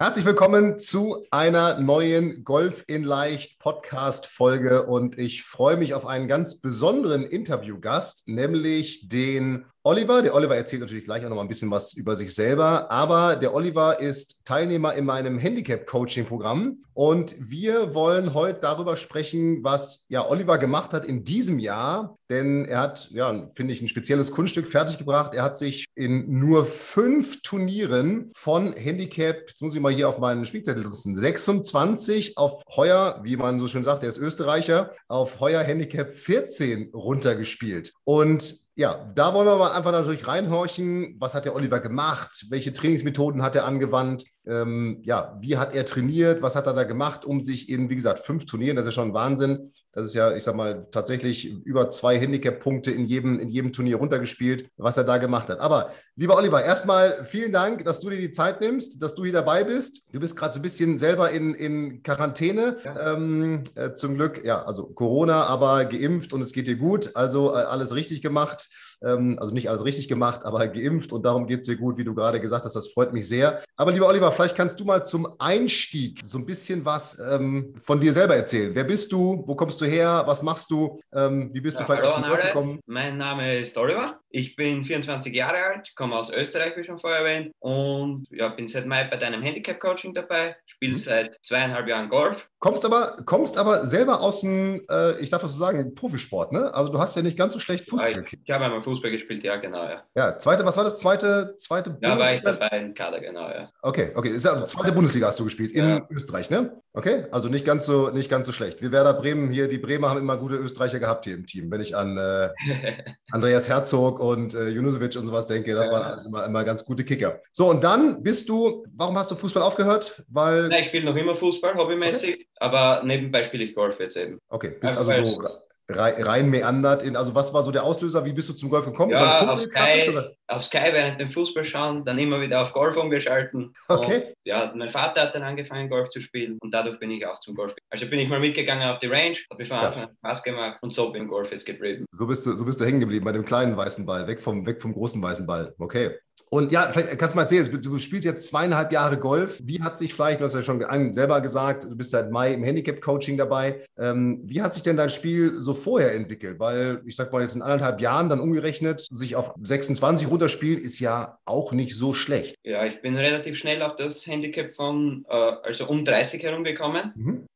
Herzlich willkommen zu einer neuen Golf in Leicht Podcast Folge und ich freue mich auf einen ganz besonderen Interviewgast, nämlich den Oliver. Der Oliver erzählt natürlich gleich auch noch mal ein bisschen was über sich selber, aber der Oliver ist Teilnehmer in meinem Handicap-Coaching-Programm und wir wollen heute darüber sprechen, was ja Oliver gemacht hat in diesem Jahr, denn er hat, ja, finde ich, ein spezielles Kunststück fertiggebracht. Er hat sich in nur fünf Turnieren von Handicap, jetzt muss ich mal hier auf meinen Spielzettel nutzen, 26 auf Heuer, wie man so schön sagt, er ist Österreicher, auf Heuer Handicap 14 runtergespielt. Und ja, da wollen wir mal einfach natürlich reinhorchen. Was hat der Oliver gemacht? Welche Trainingsmethoden hat er angewandt? Ähm, ja, wie hat er trainiert? Was hat er da gemacht, um sich in, wie gesagt, fünf Turnieren, das ist ja schon ein Wahnsinn. Das ist ja, ich sag mal, tatsächlich über zwei Handicap-Punkte in jedem, in jedem Turnier runtergespielt, was er da gemacht hat. Aber lieber Oliver, erstmal vielen Dank, dass du dir die Zeit nimmst, dass du hier dabei bist. Du bist gerade so ein bisschen selber in, in Quarantäne. Ja. Ähm, äh, zum Glück, ja, also Corona, aber geimpft und es geht dir gut. Also äh, alles richtig gemacht. Ähm, also nicht alles richtig gemacht, aber geimpft und darum geht es dir gut, wie du gerade gesagt hast. Das freut mich sehr. Aber lieber Oliver, vielleicht kannst du mal zum Einstieg so ein bisschen was ähm, von dir selber erzählen. Wer bist du? Wo kommst du her? Was machst du? Ähm, wie bist ja, du vielleicht zum Golf gekommen? Mein Name ist Oliver. Ich bin 24 Jahre alt, komme aus Österreich, wie schon vorher erwähnt, und ja, bin seit Mai bei deinem Handicap-Coaching dabei, spiele mhm. seit zweieinhalb Jahren Golf. Kommst aber, kommst aber selber aus dem, äh, ich darf das so sagen, Profisport, ne? Also du hast ja nicht ganz so schlecht Fußball gekickt. Ich habe einmal Fußball gespielt, ja, genau, ja. Ja, zweite, was war das? Zweite, zweite Ja, Bundesliga? war ich dabei im Kader, genau, ja. Okay, okay. Ist ja, zweite Bundesliga hast du gespielt in ja. Österreich, ne? Okay, also nicht ganz so, nicht ganz so schlecht. Wir Werder Bremen hier, die Bremer haben immer gute Österreicher gehabt hier im Team. Wenn ich an äh, Andreas Herzog und äh, Junusovic und sowas denke, das waren alles immer, immer ganz gute Kicker. So, und dann bist du, warum hast du Fußball aufgehört? Weil. Ja, ich spiele noch immer Fußball, hobbymäßig, okay. aber nebenbei spiele ich Golf jetzt eben. Okay, bist also, also so rein meandert in, also was war so der Auslöser, wie bist du zum Golf gekommen? Ja, auf Sky, auf Sky während dem Fußball schauen, dann immer wieder auf Golf umgeschalten. Okay. Und, ja, mein Vater hat dann angefangen Golf zu spielen und dadurch bin ich auch zum Golf. Also bin ich mal mitgegangen auf die Range, hat mir von Anfang an Spaß gemacht und so bin Golf jetzt geblieben. So bist du, so bist du hängen geblieben bei dem kleinen weißen Ball, weg vom, weg vom großen weißen Ball. Okay. Und ja, kannst du mal erzählen, du spielst jetzt zweieinhalb Jahre Golf. Wie hat sich vielleicht, du hast ja schon selber gesagt, du bist seit Mai im Handicap-Coaching dabei. Ähm, wie hat sich denn dein Spiel so vorher entwickelt? Weil ich sag mal, jetzt in anderthalb Jahren dann umgerechnet, sich auf 26 runterspielen, ist ja auch nicht so schlecht. Ja, ich bin relativ schnell auf das Handicap von, äh, also um 30 herumgekommen mhm.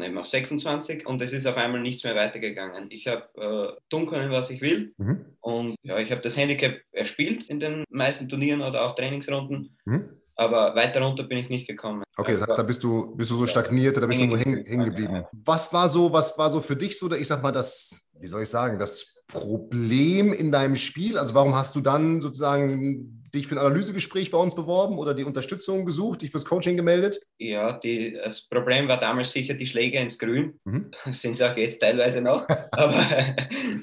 Dann eben auf 26 und es ist auf einmal nichts mehr weitergegangen. Ich habe äh, tun können, was ich will mhm. und ja, ich habe das Handicap erspielt in den meisten Turnieren oder auch Trainingsrunden. Mhm. Aber weiter runter bin ich nicht gekommen. Okay, das heißt, da bist du, bist du so stagniert, da bist du nur hängen, hängen geblieben. Was war so, was war so für dich so, ich sag mal, das, wie soll ich sagen, das Problem in deinem Spiel? Also warum hast du dann sozusagen dich für ein Analysegespräch bei uns beworben oder die Unterstützung gesucht, dich fürs Coaching gemeldet? Ja, die, das Problem war damals sicher die Schläge ins Grün. Mhm. Sind es auch jetzt teilweise noch, aber,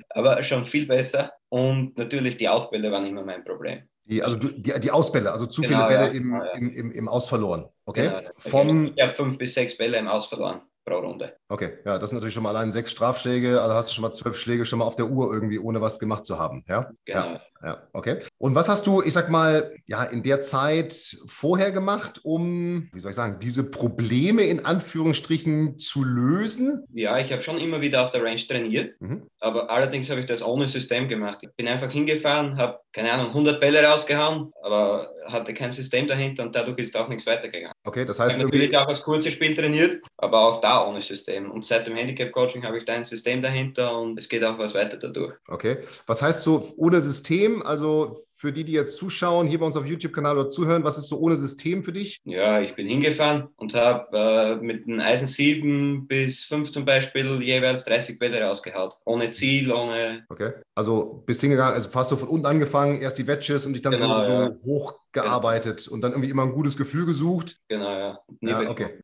aber schon viel besser. Und natürlich die Outbälle waren immer mein Problem. Die, also die, die Ausbälle, also zu genau, viele Bälle ja, im, ja. Im, im, im Aus verloren. Okay? Genau, Vom, ich habe fünf bis sechs Bälle im Aus verloren pro Runde. Okay, ja, das sind natürlich schon mal allein sechs Strafschläge, also hast du schon mal zwölf Schläge schon mal auf der Uhr irgendwie, ohne was gemacht zu haben. Ja, genau. Ja, ja, okay. Und was hast du, ich sag mal, ja, in der Zeit vorher gemacht, um, wie soll ich sagen, diese Probleme in Anführungsstrichen zu lösen? Ja, ich habe schon immer wieder auf der Range trainiert, mhm. aber allerdings habe ich das ohne System gemacht. Ich bin einfach hingefahren, habe, keine Ahnung, 100 Bälle rausgehauen, aber hatte kein System dahinter und dadurch ist auch nichts weitergegangen. Okay, das heißt. Ich habe natürlich auch das kurze Spiel trainiert, aber auch da ohne System. Und seit dem Handicap-Coaching habe ich da ein System dahinter und es geht auch was weiter dadurch. Okay. Was heißt so ohne System? Also für die, die jetzt zuschauen, hier bei uns auf YouTube-Kanal oder zuhören, was ist so ohne System für dich? Ja, ich bin hingefahren und habe äh, mit einem Eisen 7 bis 5 zum Beispiel jeweils 30 Bälle rausgehaut. Ohne Ziel, ohne. Okay. Also bist hingegangen, also fast so von unten angefangen, erst die Wedges und dich dann genau, so, ja. hoch gearbeitet genau. und dann irgendwie immer ein gutes Gefühl gesucht. Genau, ja. Nie ja okay.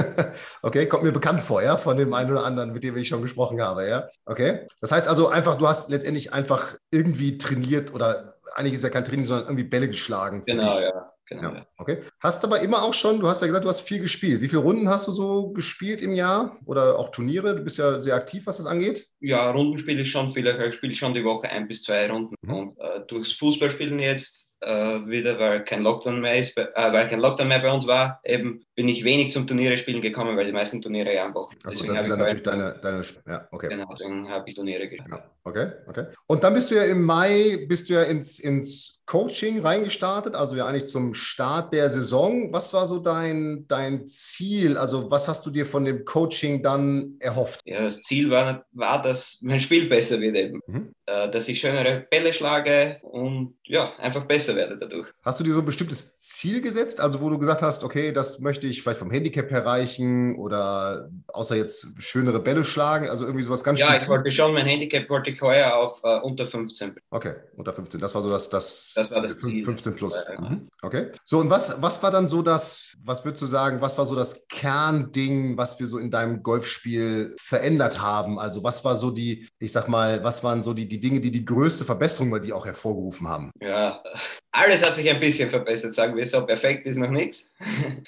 okay, kommt mir bekannt vor, ja, von dem einen oder anderen, mit dem ich schon gesprochen habe, ja. Okay. Das heißt also einfach, du hast letztendlich einfach irgendwie trainiert oder eigentlich ist ja kein Training, sondern irgendwie Bälle geschlagen. Genau, dich. ja. Genau. Ja, okay. Hast aber immer auch schon, du hast ja gesagt, du hast viel gespielt. Wie viele Runden hast du so gespielt im Jahr oder auch Turniere? Du bist ja sehr aktiv, was das angeht. Ja, Runden spiele ich schon viel. Ich spiele schon die Woche ein bis zwei Runden. Mhm. Und äh, durchs Fußballspielen jetzt äh, wieder, weil kein Lockdown mehr ist, äh, weil kein Lockdown mehr bei uns war, eben bin ich wenig zum Turniere spielen gekommen, weil die meisten Turniere ja einfach. Also das sind dann natürlich deine, deine, ja, okay. Genau, deswegen habe ich Turniere gespielt. Ja, okay, okay. Und dann bist du ja im Mai, bist du ja ins, ins Coaching reingestartet, also ja eigentlich zum Start der Saison. Was war so dein, dein Ziel? Also was hast du dir von dem Coaching dann erhofft? Ja, das Ziel war, war dass mein Spiel besser wird eben. Mhm. Äh, dass ich schönere Bälle schlage und ja, einfach besser werde dadurch. Hast du dir so ein bestimmtes Ziel gesetzt, also wo du gesagt hast, okay, das möchte ich vielleicht vom Handicap erreichen oder außer jetzt schönere Bälle schlagen, also irgendwie sowas ganz Ja, ich wollte schon, mein Handicap wollte ich heuer auf uh, unter 15. Okay, unter 15, das war so das, das, das, war das 15 plus. Ja, mhm. Okay. So, und was, was war dann so das, was würdest du sagen, was war so das Kernding, was wir so in deinem Golfspiel verändert haben? Also was war so die, ich sag mal, was waren so die, die die Dinge, die die größte Verbesserung bei dir auch hervorgerufen haben? Ja, alles hat sich ein bisschen verbessert, sagen wir so. Perfekt ist noch nichts.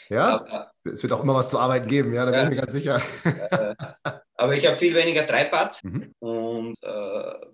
Ja, Aber, es wird auch immer was zu arbeiten geben, ja, da ja. bin ich mir ganz sicher. Aber ich habe viel weniger Dreipads mhm. und äh,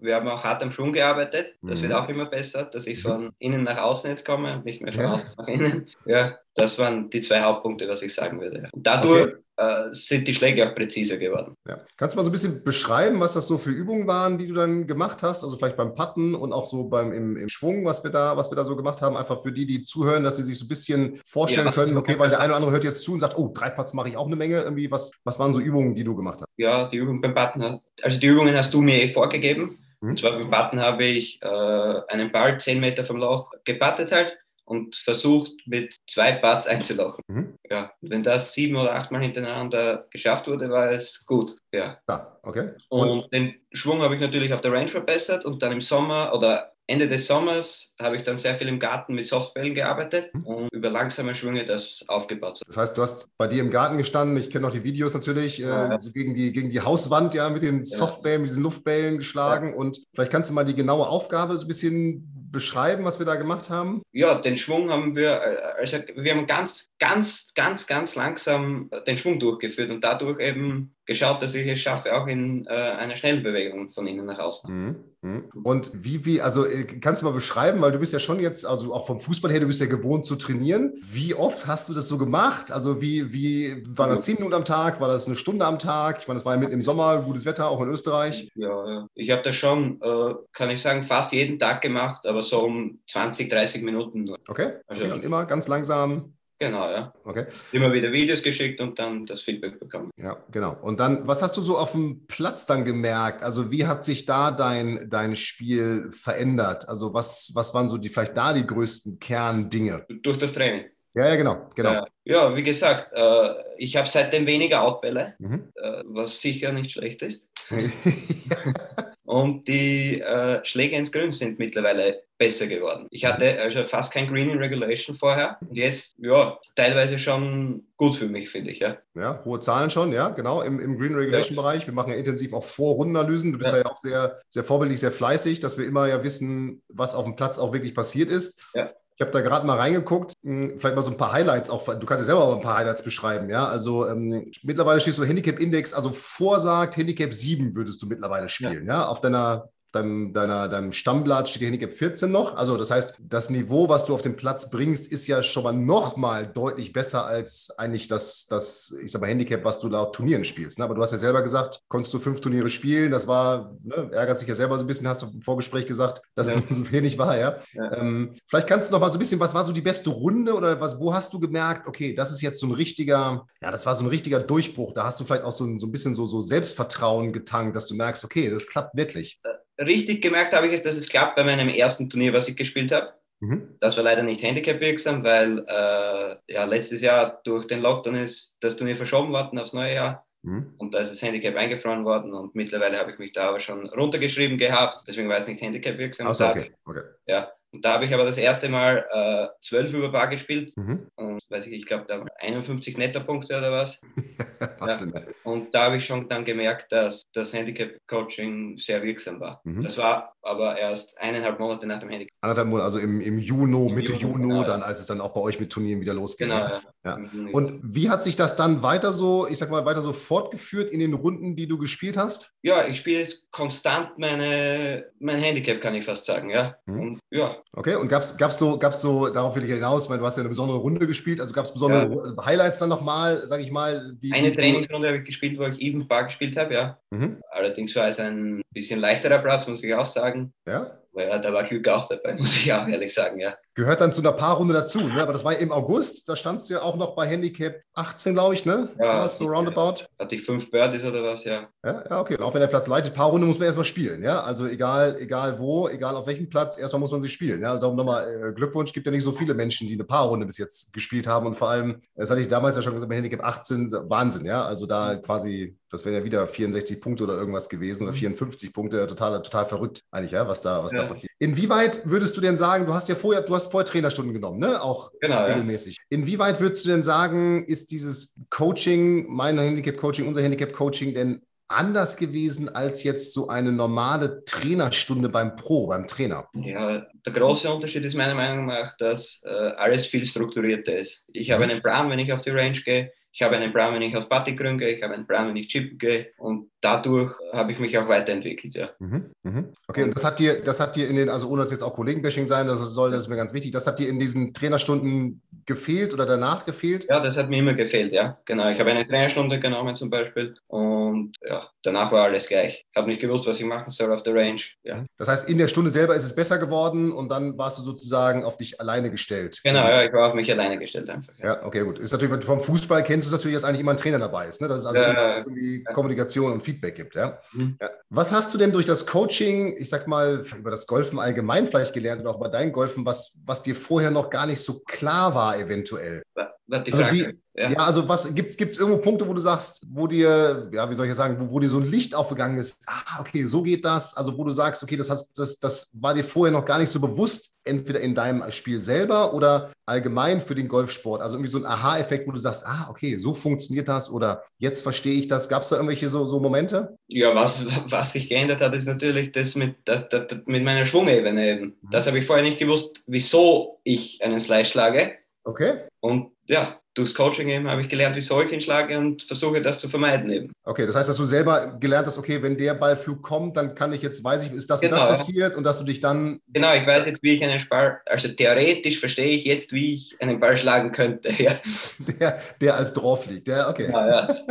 wir haben auch hart am Schwung gearbeitet. Das mhm. wird auch immer besser, dass ich von mhm. innen nach außen jetzt komme und nicht mehr von ja. außen nach innen. Ja, das waren die zwei Hauptpunkte, was ich sagen würde. Und dadurch okay. Äh, sind die Schläge auch präziser geworden. Ja. Kannst du mal so ein bisschen beschreiben, was das so für Übungen waren, die du dann gemacht hast? Also vielleicht beim Patten und auch so beim im, im Schwung, was wir da, was wir da so gemacht haben, einfach für die, die zuhören, dass sie sich so ein bisschen vorstellen ja, können, okay, weil der eine oder andere hört jetzt zu und sagt, oh, drei Putts mache ich auch eine Menge. Irgendwie, was, was waren so Übungen, die du gemacht hast? Ja, die Übungen beim Patten, also die Übungen hast du mir eh vorgegeben. Mhm. Und zwar beim Patten habe ich äh, einen Ball 10 Meter vom Loch gepattet halt und versucht mit zwei Putts einzulochen. Mhm. Ja, wenn das sieben oder achtmal hintereinander geschafft wurde, war es gut. Ja. ja okay. Und, und den Schwung habe ich natürlich auf der Range verbessert und dann im Sommer oder Ende des Sommers habe ich dann sehr viel im Garten mit Softbällen gearbeitet mhm. und über langsame Schwünge das aufgebaut. Das heißt, du hast bei dir im Garten gestanden, ich kenne noch die Videos natürlich, ja. äh, so gegen, die, gegen die Hauswand ja mit den Softbällen, mit diesen Luftbällen geschlagen ja. und vielleicht kannst du mal die genaue Aufgabe so ein bisschen beschreiben, was wir da gemacht haben? Ja, den Schwung haben wir, also wir haben ganz, ganz, ganz, ganz langsam den Schwung durchgeführt und dadurch eben geschaut, dass ich es schaffe, auch in äh, einer Schnellbewegung von innen nach außen. Mhm. mhm. Und wie, wie, also äh, kannst du mal beschreiben, weil du bist ja schon jetzt, also auch vom Fußball her, du bist ja gewohnt zu trainieren. Wie oft hast du das so gemacht? Also wie, wie war das zehn Minuten am Tag? War das eine Stunde am Tag? Ich meine, das war ja mitten im Sommer, gutes Wetter, auch in Österreich. Ja, ich habe das schon, äh, kann ich sagen, fast jeden Tag gemacht, aber so um 20, 30 Minuten. Okay, also, okay. und immer ganz langsam Genau, ja. Okay. Immer wieder Videos geschickt und dann das Feedback bekommen. Ja, genau. Und dann, was hast du so auf dem Platz dann gemerkt? Also wie hat sich da dein, dein Spiel verändert? Also was, was waren so die vielleicht da die größten Kerndinge? Durch das Training. Ja, ja, genau. genau. Ja, ja wie gesagt, äh, ich habe seitdem weniger Outbälle, mhm. äh, was sicher nicht schlecht ist. und die äh, Schläge ins Grün sind mittlerweile besser geworden. Ich hatte also fast kein Green in Regulation vorher und jetzt, ja, teilweise schon gut für mich, finde ich, ja. Ja, hohe Zahlen schon, ja, genau, im, im Green Regulation. Bereich. Wir machen ja intensiv auch Vorrundenanalysen. Du bist ja. da ja auch sehr, sehr vorbildlich, sehr fleißig, dass wir immer ja wissen, was auf dem Platz auch wirklich passiert ist. Ja. Ich habe da gerade mal reingeguckt, hm, vielleicht mal so ein paar Highlights auch. Du kannst ja selber auch ein paar Highlights beschreiben, ja. Also ähm, mittlerweile stehst du Handicap-Index, also vorsagt Handicap 7 würdest du mittlerweile spielen, ja, ja auf deiner deinem, deiner, deinem Stammblatt steht die Handicap 14 noch. Also das heißt, das Niveau, was du auf den Platz bringst, ist ja schon mal noch mal deutlich besser als eigentlich das, das ich sag mal, Handicap, was du laut Turnieren spielst. Ne? Aber du hast ja selber gesagt, konntest du fünf Turniere spielen. Das war, ne, ärgert sich ja selber so ein bisschen, hast du im Vorgespräch gesagt, dass ja. es so wenig war, ja. ja. Ähm, vielleicht kannst du noch mal so ein bisschen, was war so die beste Runde oder was, wo hast du gemerkt, okay, das ist jetzt so ein richtiger, ja, das war so ein richtiger Durchbruch. Da hast du vielleicht auch so ein, so ein bisschen so, so Selbstvertrauen getankt, dass du merkst, okay, das klappt wirklich. Richtig gemerkt habe ich es, dass es klappt bei meinem ersten Turnier, was ich gespielt habe. Mhm. Das war leider nicht handicap-wirksam, weil äh, ja, letztes Jahr durch den Lockdown ist das Turnier verschoben worden aufs neue Jahr. Mhm. Und da ist das Handicap eingefroren worden und mittlerweile habe ich mich da aber schon runtergeschrieben gehabt. Deswegen war es nicht handicap-wirksam. Also, okay. okay. Ja, und da habe ich aber das erste Mal äh, 12 über Bar gespielt. Mhm. Und weiß ich, ich glaube, da waren 51 Nettopunkte oder was. Ja. Und da habe ich schon dann gemerkt, dass das Handicap-Coaching sehr wirksam war. Mhm. Das war aber erst eineinhalb Monate nach dem Handicap. Eineinhalb Monate, also im, im Juni, Mitte Juni, genau, dann, als es dann auch bei euch mit Turnieren wieder losging. Genau, ja. ja. Und wie hat sich das dann weiter so, ich sag mal, weiter so fortgeführt in den Runden, die du gespielt hast? Ja, ich spiele jetzt konstant meine, mein Handicap, kann ich fast sagen, ja. Mhm. Und ja, Okay, und gab es so, gab's so, darauf will ich hinaus, weil du hast ja eine besondere Runde gespielt, also gab es besondere ja. Highlights dann nochmal, sage ich mal? Die, eine die Trainingsrunde habe ich gespielt, wo ich Even Bar gespielt habe, ja. Mhm. Allerdings war es ein bisschen leichterer Platz, muss ich auch sagen. Ja. Ja, da war Glück auch dabei, muss ich auch ehrlich sagen, ja. Gehört dann zu einer Paarrunde dazu, ne? Aber das war im August, da standst du ja auch noch bei Handicap 18, glaube ich, ne? Ja, so roundabout. Hatte ich fünf Birdies oder was, ja. Ja, ja okay. Und auch wenn der Platz leitet, Paarrunde muss man erstmal spielen, ja. Also egal, egal wo, egal auf welchem Platz, erstmal muss man sie spielen. Ja, also darum nochmal äh, Glückwunsch, gibt ja nicht so viele Menschen, die eine Paarrunde bis jetzt gespielt haben. Und vor allem, das hatte ich damals ja schon gesagt, bei Handicap 18, Wahnsinn, ja. Also da quasi das wären ja wieder 64 Punkte oder irgendwas gewesen oder 54 mhm. Punkte, total, total verrückt eigentlich, ja, was da, was ja. da passiert. Inwieweit würdest du denn sagen, du hast ja vorher, du hast vorher Trainerstunden genommen, ne? Auch genau, regelmäßig. Ja. Inwieweit würdest du denn sagen, ist dieses Coaching, mein Handicap-Coaching, unser Handicap-Coaching denn anders gewesen als jetzt so eine normale Trainerstunde beim Pro, beim Trainer? Ja, der große Unterschied ist meiner Meinung nach, dass äh, alles viel strukturierter ist. Ich mhm. habe einen Plan, wenn ich auf die Range gehe. Ich habe einen Plan, wenn ich auf Puttinggrün gehe, ich habe einen Plan, wenn ich chippen gehe und dadurch habe ich mich auch weiterentwickelt, ja. Mhm, mhm. Okay, und das hat dir, das hat dir in den, also ohne dass jetzt auch Kollegenbashing sein, das soll, das ist mir ganz wichtig, das hat dir in diesen Trainerstunden gefehlt oder danach gefehlt? Ja, das hat mir immer gefehlt, ja. Genau. Ich habe eine Trainerstunde genommen zum Beispiel und ja, danach war alles gleich. Ich habe nicht gewusst, was ich machen soll auf der Range. Ja. Das heißt, in der Stunde selber ist es besser geworden und dann warst du sozusagen auf dich alleine gestellt. Genau, ja, ich war auf mich alleine gestellt einfach. Ja, ja okay, gut. Ist natürlich vom Fußball kennst du es natürlich, dass eigentlich immer ein Trainer dabei ist. Ne? Das ist also ja, irgendwie Kommunikation und Feedback gibt. Ja? Mhm. ja? Was hast du denn durch das Coaching, ich sag mal, über das Golfen allgemein vielleicht gelernt oder auch bei deinem Golfen, was, was dir vorher noch gar nicht so klar war, eventuell? Also wie, ja. ja. also was gibt es irgendwo Punkte, wo du sagst, wo dir, ja, wie soll ich sagen, wo, wo, dir so ein Licht aufgegangen ist, ah, okay, so geht das, also wo du sagst, okay, das, hast, das, das war dir vorher noch gar nicht so bewusst, entweder in deinem Spiel selber oder allgemein für den Golfsport. Also irgendwie so ein Aha-Effekt, wo du sagst, ah, okay, so funktioniert das oder jetzt verstehe ich das. Gab es da irgendwelche so, so Momente? Ja, was, was sich geändert hat, ist natürlich das mit, das, das, mit meiner Schwungebene eben. Mhm. Das habe ich vorher nicht gewusst, wieso ich einen Slice schlage. Okay. Und ja, durchs Coaching eben habe ich gelernt, wie soll ich ihn schlage und versuche das zu vermeiden eben. Okay, das heißt, dass du selber gelernt hast, okay, wenn der Ballflug kommt, dann kann ich jetzt, weiß ich, ist das genau, und das passiert und dass du dich dann. Genau, ich weiß jetzt, wie ich einen Ball, also theoretisch verstehe ich jetzt, wie ich einen Ball schlagen könnte. Ja. Der, der als drauf liegt, ja, okay. Ja, ja.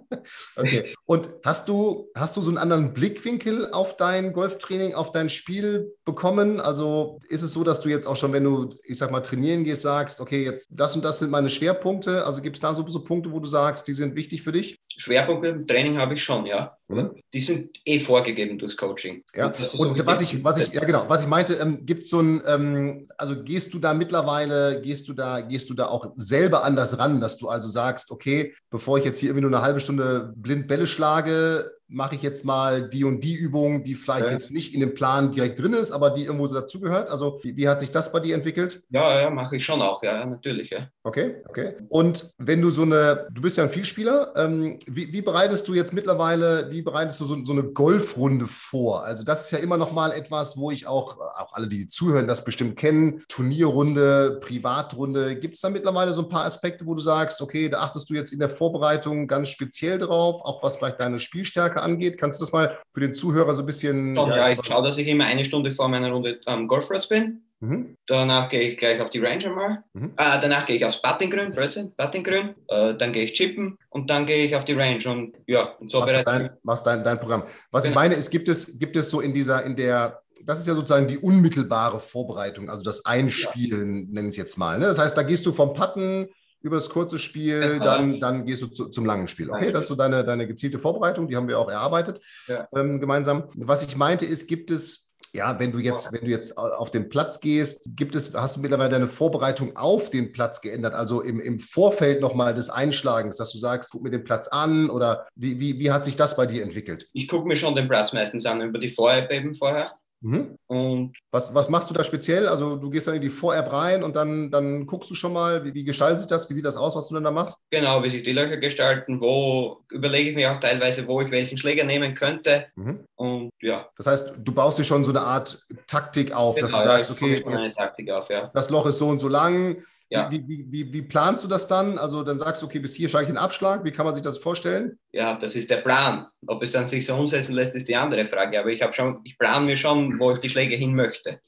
okay. Und hast du, hast du so einen anderen Blickwinkel auf dein Golftraining, auf dein Spiel bekommen? Also ist es so, dass du jetzt auch schon, wenn du, ich sag mal, trainieren gehst, sagst, okay, jetzt das und das sind meine Schwerpunkte? Also gibt es da so, so Punkte, wo du sagst, die sind wichtig für dich? Schwerpunkte im Training habe ich schon, ja. Mhm. Die sind eh vorgegeben durchs Coaching. Ja, und was ich, was ich, ja genau, was ich meinte, ähm, gibt es so ein, ähm, also gehst du da mittlerweile, gehst du da, gehst du da auch selber anders ran, dass du also sagst, okay, bevor ich jetzt hier irgendwie nur eine halbe Stunde blind Bälle schlage, mache ich jetzt mal die und die Übung, die vielleicht ja. jetzt nicht in dem Plan direkt drin ist, aber die irgendwo dazugehört? Also wie, wie, hat sich das bei dir entwickelt? Ja, ja, mache ich schon auch, ja, natürlich. Ja. Okay, okay. Und wenn du so eine, du bist ja ein Vielspieler, ähm, wie, wie, bereitest du jetzt mittlerweile, wie bereitest du so, so, eine Golfrunde vor? Also das ist ja immer noch mal etwas, wo ich auch, auch alle, die zuhören, das bestimmt kennen, Turnierrunde, Privatrunde. Gibt es da mittlerweile so ein paar Aspekte, wo du sagst, okay, da achtest du jetzt in der Vorbereitung ganz speziell drauf, auch was vielleicht deine Spielstärke angeht. Kannst du das mal für den Zuhörer so ein bisschen. Schon, ja, ich schaue, dass ich immer eine Stunde vor meiner Runde am Golfplatz bin. Mhm. Danach gehe ich gleich auf die Range mal. Mhm. Äh, danach gehe ich aufs Battinggrün, Blödsinn. Äh, dann gehe ich chippen und dann gehe ich auf die Range und ja, und so machst dein, machst dein, dein Programm. Was genau. ich meine, ist, gibt es, gibt es so in dieser, in der, das ist ja sozusagen die unmittelbare Vorbereitung, also das Einspielen, ja. nennen es jetzt mal. Ne? Das heißt, da gehst du vom Patten über das kurze Spiel, genau. dann, dann gehst du zu, zum langen Spiel. Okay, das ist so deine, deine gezielte Vorbereitung, die haben wir auch erarbeitet ja. ähm, gemeinsam. Was ich meinte ist, gibt es ja, wenn du jetzt, wenn du jetzt auf den Platz gehst, gibt es, hast du mittlerweile deine Vorbereitung auf den Platz geändert? Also im, im Vorfeld nochmal des Einschlagens, dass du sagst, guck mir den Platz an oder wie, wie, wie hat sich das bei dir entwickelt? Ich gucke mir schon den Platz meistens an über die Vorher eben vorher. Mhm. Und was, was machst du da speziell? Also du gehst dann in die Vor-App rein und dann, dann guckst du schon mal, wie, wie gestaltet sich das? Wie sieht das aus, was du dann da machst? Genau, wie sich die Löcher gestalten, wo überlege ich mir auch teilweise, wo ich welchen Schläger nehmen könnte. Mhm. Und ja. Das heißt, du baust dir schon so eine Art Taktik auf, genau, dass du sagst, okay, jetzt, auf, ja. das Loch ist so und so lang, ja. Wie, wie, wie, wie, planst du das dann? Also dann sagst du, okay, bis hier steige ich einen Abschlag. Wie kann man sich das vorstellen? Ja, das ist der Plan. Ob es dann sich so umsetzen lässt, ist die andere Frage. Aber ich habe schon, ich plane mir schon, wo ich die Schläge hin möchte.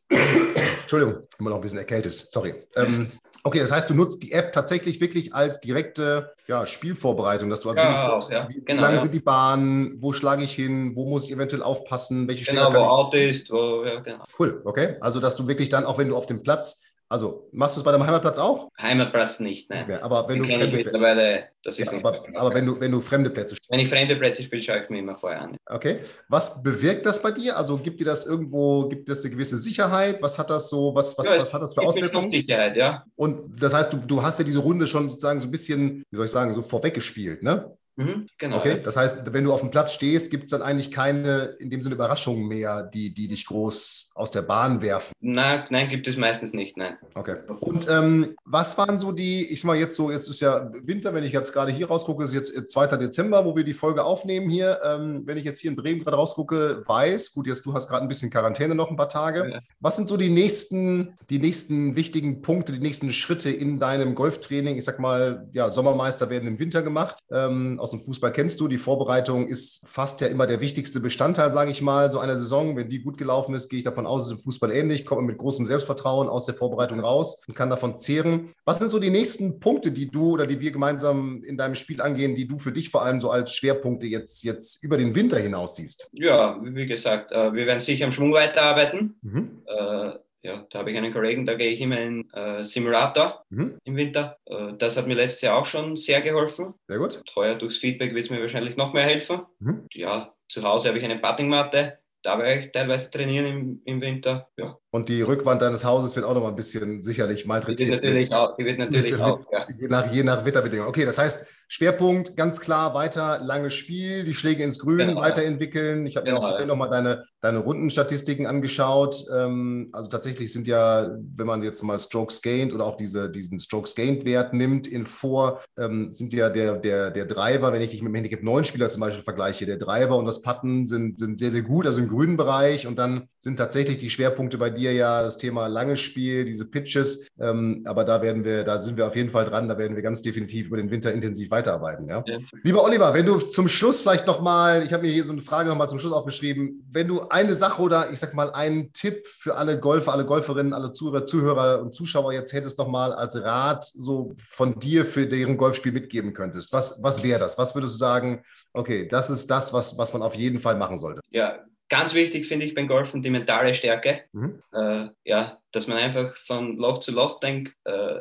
Entschuldigung, immer noch ein bisschen erkältet. Sorry. Ähm, okay, das heißt, du nutzt die App tatsächlich wirklich als direkte ja, Spielvorbereitung, dass du also ja, guckst, ja, wie, genau, lang ja. sind die Bahnen, wo schlage ich hin, wo muss ich eventuell aufpassen, welche Schläger Genau, wo Auto ist, wo, ja, genau. Cool, okay. Also, dass du wirklich dann, auch wenn du auf dem Platz also machst du es bei deinem Heimatplatz auch? Heimatplatz nicht, nein. Okay, aber wenn du fremde, mittlerweile, das ist ja, nicht aber, aber wenn du wenn du fremde Plätze spielst. Wenn ich fremde Plätze spiele, schaue ich mir immer vorher an. Okay. Was bewirkt das bei dir? Also gibt dir das irgendwo, gibt es eine gewisse Sicherheit? Was hat das so, was, was, ja, was hat das für Auswirkungen? Sicherheit, ja. Und das heißt, du, du hast ja diese Runde schon sozusagen so ein bisschen, wie soll ich sagen, so vorweggespielt, ne? Mhm, genau. Okay, das heißt, wenn du auf dem Platz stehst, gibt es dann eigentlich keine, in dem Sinne, Überraschungen mehr, die, die dich groß aus der Bahn werfen? Nein, nein, gibt es meistens nicht, nein. Okay. Und ähm, was waren so die, ich sag mal jetzt so, jetzt ist ja Winter, wenn ich jetzt gerade hier rausgucke, ist jetzt 2. Dezember, wo wir die Folge aufnehmen hier. Ähm, wenn ich jetzt hier in Bremen gerade rausgucke, weiß, gut, jetzt du hast gerade ein bisschen Quarantäne noch ein paar Tage. Ja. Was sind so die nächsten, die nächsten wichtigen Punkte, die nächsten Schritte in deinem Golftraining? Ich sag mal, ja, Sommermeister werden im Winter gemacht. Ähm, aus dem Fußball kennst du. Die Vorbereitung ist fast ja immer der wichtigste Bestandteil, sage ich mal, so einer Saison. Wenn die gut gelaufen ist, gehe ich davon aus, ist im Fußball ähnlich, kommt man mit großem Selbstvertrauen aus der Vorbereitung raus und kann davon zehren. Was sind so die nächsten Punkte, die du oder die wir gemeinsam in deinem Spiel angehen, die du für dich vor allem so als Schwerpunkte jetzt, jetzt über den Winter hinaus siehst? Ja, wie gesagt, äh, wir werden sicher am Schwung weiterarbeiten. Mhm. Äh, ja, da habe ich einen Kollegen, da gehe ich immer in äh, Simulator mhm. im Winter. Äh, das hat mir letztes Jahr auch schon sehr geholfen. Sehr gut. Heuer durchs Feedback wird es mir wahrscheinlich noch mehr helfen. Mhm. Ja, zu Hause habe ich eine Puttingmatte. Da werde ich teilweise trainieren im, im Winter. Ja. Und die Rückwand deines Hauses wird auch noch mal ein bisschen sicherlich malträtiert. Die wird natürlich mit, auch. Die wird natürlich mit, auch ja. je, nach, je nach Wetterbedingungen. Okay, das heißt, Schwerpunkt ganz klar weiter langes Spiel, die Schläge ins Grün genau, weiterentwickeln. Ich habe genau, mir auch vorhin ja. noch mal deine, deine Rundenstatistiken angeschaut. Ähm, also tatsächlich sind ja, wenn man jetzt mal Strokes Gained oder auch diese, diesen Strokes Gained Wert nimmt in vor, ähm, sind ja der, der, der Driver, wenn ich dich mit dem Handicap 9 Spieler zum Beispiel vergleiche, der Driver und das Putten sind, sind sehr, sehr gut, also im grünen Bereich und dann sind tatsächlich die Schwerpunkte bei dir ja das Thema langes Spiel, diese Pitches. Ähm, aber da werden wir, da sind wir auf jeden Fall dran. Da werden wir ganz definitiv über den Winter intensiv weiterarbeiten. Ja? ja. Lieber Oliver, wenn du zum Schluss vielleicht nochmal, ich habe mir hier so eine Frage nochmal zum Schluss aufgeschrieben, wenn du eine Sache oder ich sag mal einen Tipp für alle Golfer, alle Golferinnen, alle Zuhörer, Zuhörer und Zuschauer jetzt hättest noch mal als Rat so von dir für deren Golfspiel mitgeben könntest, was, was wäre das? Was würdest du sagen, okay, das ist das, was, was man auf jeden Fall machen sollte? Ja, Ganz wichtig finde ich beim Golfen die mentale Stärke. Mhm. Äh, ja, dass man einfach von Loch zu Loch denkt, äh,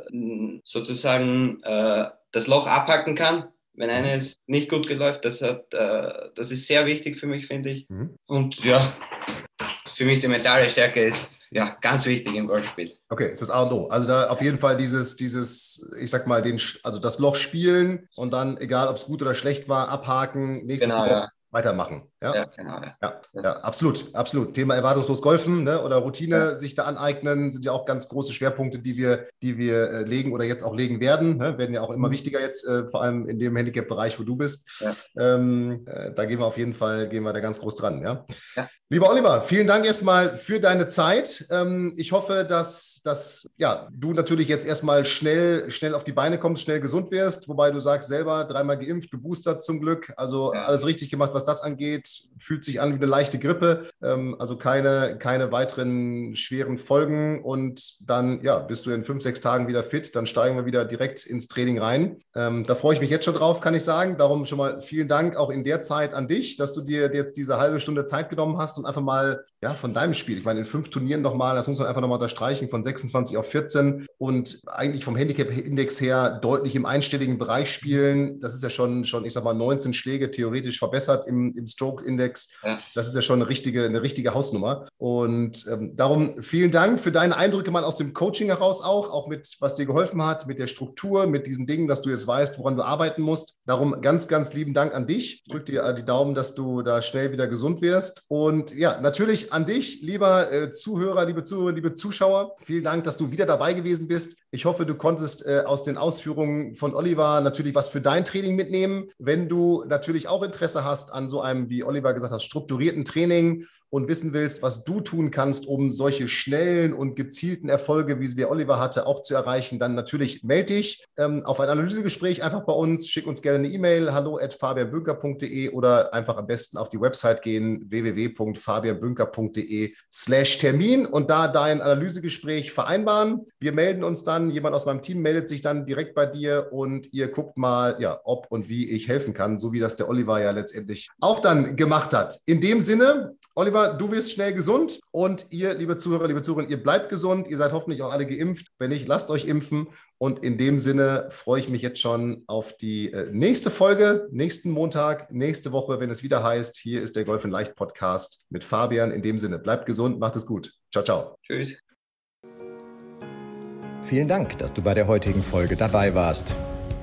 sozusagen äh, das Loch abhacken kann, wenn mhm. eines nicht gut geläuft. Das, hat, äh, das ist sehr wichtig für mich, finde ich. Mhm. Und ja, für mich die mentale Stärke ist ja ganz wichtig im Golfspiel. Okay, ist das A und O. Also da auf jeden Fall dieses, dieses, ich sag mal, den, also das Loch spielen und dann, egal ob es gut oder schlecht war, abhaken, nächstes genau, Loch ja. weitermachen. Ja, ja genau. Ja. Ja, absolut, absolut. Thema erwartungslos Golfen ne, oder Routine ja. sich da aneignen sind ja auch ganz große Schwerpunkte, die wir, die wir äh, legen oder jetzt auch legen werden. Ne, werden ja auch immer mhm. wichtiger jetzt, äh, vor allem in dem Handicap-Bereich, wo du bist. Ähm, äh, da gehen wir auf jeden Fall, gehen wir da ganz groß dran. Ja? Lieber Oliver, vielen Dank erstmal für deine Zeit. Ähm, ich hoffe, dass, dass ja, du natürlich jetzt erstmal schnell, schnell auf die Beine kommst, schnell gesund wirst, wobei du sagst selber, dreimal geimpft, geboostert zum Glück. Also alles richtig gemacht, was das angeht. Fühlt sich an wie eine leichte Grippe. Ähm, also keine, keine weiteren schweren Folgen. Und dann ja, bist du in fünf, sechs Tagen wieder fit. Dann steigen wir wieder direkt ins Training rein. Ähm, da freue ich mich jetzt schon drauf, kann ich sagen. Darum schon mal vielen Dank auch in der Zeit an dich, dass du dir jetzt diese halbe Stunde Zeit genommen hast und einfach mal ja, von deinem Spiel. Ich meine, in fünf Turnieren nochmal, das muss man einfach nochmal unterstreichen, von 26 auf 14 und eigentlich vom Handicap-Index her deutlich im einstelligen Bereich spielen. Das ist ja schon, schon ich sag mal, 19 Schläge theoretisch verbessert im, im Stroke-Index. Ja. Das ist ja schon eine richtige, eine richtige Hausnummer. Und ähm, darum vielen Dank für deine Eindrücke mal aus dem Coaching heraus auch, auch mit, was dir geholfen hat, mit der Struktur, mit diesen Dingen, dass du jetzt weißt, woran du arbeiten musst. Darum ganz, ganz lieben Dank an dich. Ich drücke dir die Daumen, dass du da schnell wieder gesund wirst. Und ja, natürlich an dich, lieber äh, Zuhörer, liebe Zuhörer, liebe Zuschauer. Vielen Dank, dass du wieder dabei gewesen bist. Ich hoffe, du konntest äh, aus den Ausführungen von Oliver natürlich was für dein Training mitnehmen. Wenn du natürlich auch Interesse hast an so einem, wie Oliver gesagt hat, strukturierten Training und wissen willst, was du tun kannst, um solche schnellen und gezielten Erfolge, wie sie der Oliver hatte, auch zu erreichen, dann natürlich melde dich ähm, auf ein Analysegespräch einfach bei uns. Schick uns gerne eine E-Mail, hallo at fabianbünker.de oder einfach am besten auf die Website gehen, www.fabianbünker.de slash Termin und da dein Analysegespräch vereinbaren. Wir melden uns dann, jemand aus meinem Team meldet sich dann direkt bei dir und ihr guckt mal, ja, ob und wie ich helfen kann, so wie das der Oliver ja letztendlich auch dann gemacht hat. In dem Sinne, Oliver, du wirst schnell gesund und ihr, liebe Zuhörer, liebe Zuhörer, ihr bleibt gesund. Ihr seid hoffentlich auch alle geimpft. Wenn nicht, lasst euch impfen. Und in dem Sinne freue ich mich jetzt schon auf die äh, nächste Folge, nächsten Montag, nächste Woche, wenn es wieder heißt, hier ist der Golf in Leicht Podcast mit Fabian. In dem Sinne, bleibt gesund, macht es gut. Ciao, ciao. Tschüss. Vielen Dank, dass du bei der heutigen Folge dabei warst.